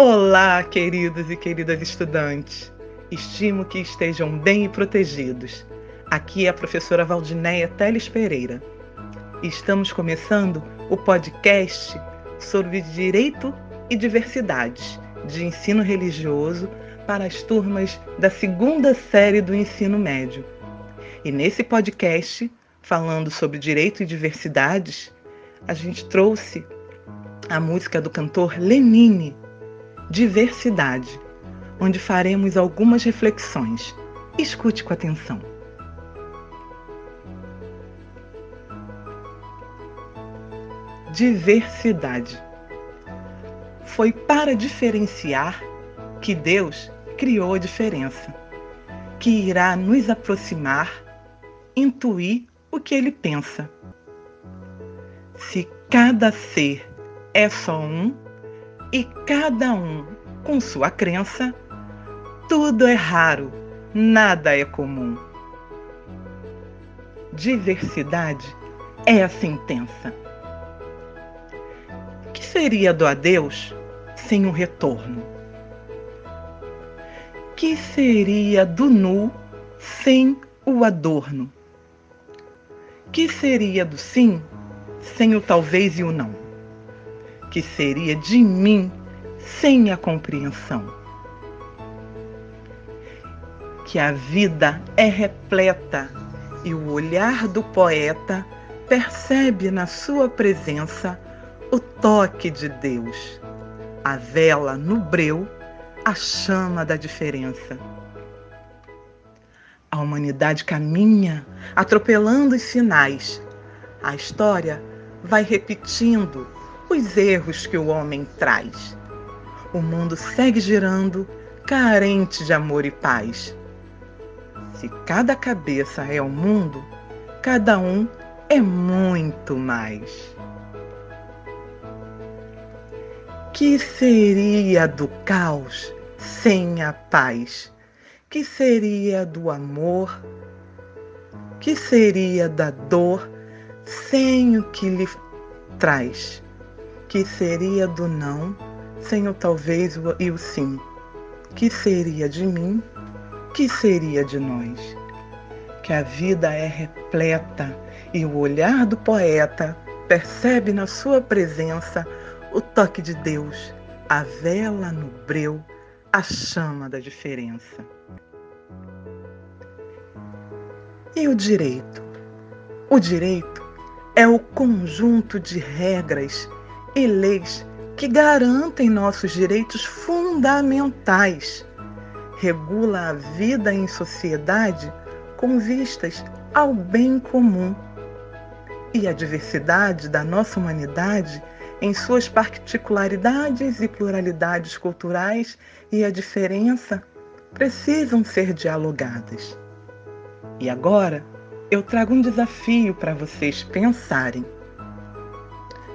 Olá, queridos e queridas estudantes. Estimo que estejam bem e protegidos. Aqui é a professora Valdinéia Teles Pereira. Estamos começando o podcast sobre direito e diversidades de ensino religioso para as turmas da segunda série do ensino médio. E nesse podcast, falando sobre direito e diversidades, a gente trouxe a música do cantor Lenine diversidade, onde faremos algumas reflexões. Escute com atenção. Diversidade. Foi para diferenciar que Deus criou a diferença, que irá nos aproximar, intuir o que ele pensa. Se cada ser é só um, e cada um com sua crença, tudo é raro, nada é comum. Diversidade é a sentença. Que seria do adeus sem o retorno? Que seria do nu sem o adorno? Que seria do sim sem o talvez e o não? Que seria de mim sem a compreensão. Que a vida é repleta e o olhar do poeta percebe na sua presença o toque de Deus, a vela no breu, a chama da diferença. A humanidade caminha, atropelando os sinais. A história vai repetindo os erros que o homem traz. O mundo segue girando, carente de amor e paz. Se cada cabeça é o mundo, cada um é muito mais. Que seria do caos sem a paz? Que seria do amor? Que seria da dor sem o que lhe traz? Que seria do não sem o talvez e o sim? Que seria de mim? Que seria de nós? Que a vida é repleta e o olhar do poeta percebe na sua presença o toque de Deus, a vela no breu, a chama da diferença. E o direito? O direito é o conjunto de regras e leis que garantem nossos direitos fundamentais. Regula a vida em sociedade com vistas ao bem comum. E a diversidade da nossa humanidade, em suas particularidades e pluralidades culturais e a diferença, precisam ser dialogadas. E agora eu trago um desafio para vocês pensarem.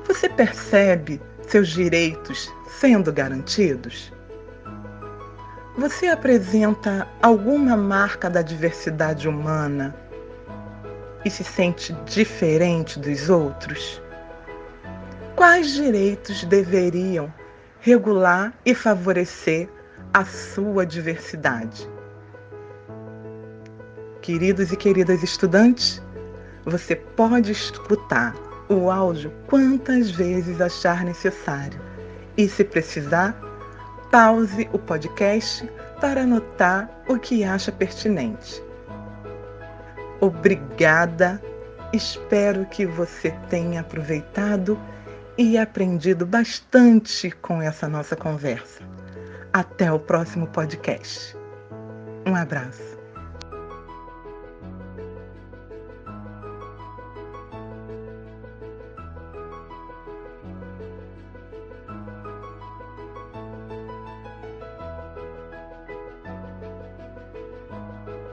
Você percebe seus direitos sendo garantidos? Você apresenta alguma marca da diversidade humana e se sente diferente dos outros? Quais direitos deveriam regular e favorecer a sua diversidade? Queridos e queridas estudantes, você pode escutar o áudio quantas vezes achar necessário. E se precisar, pause o podcast para anotar o que acha pertinente. Obrigada! Espero que você tenha aproveitado e aprendido bastante com essa nossa conversa. Até o próximo podcast. Um abraço.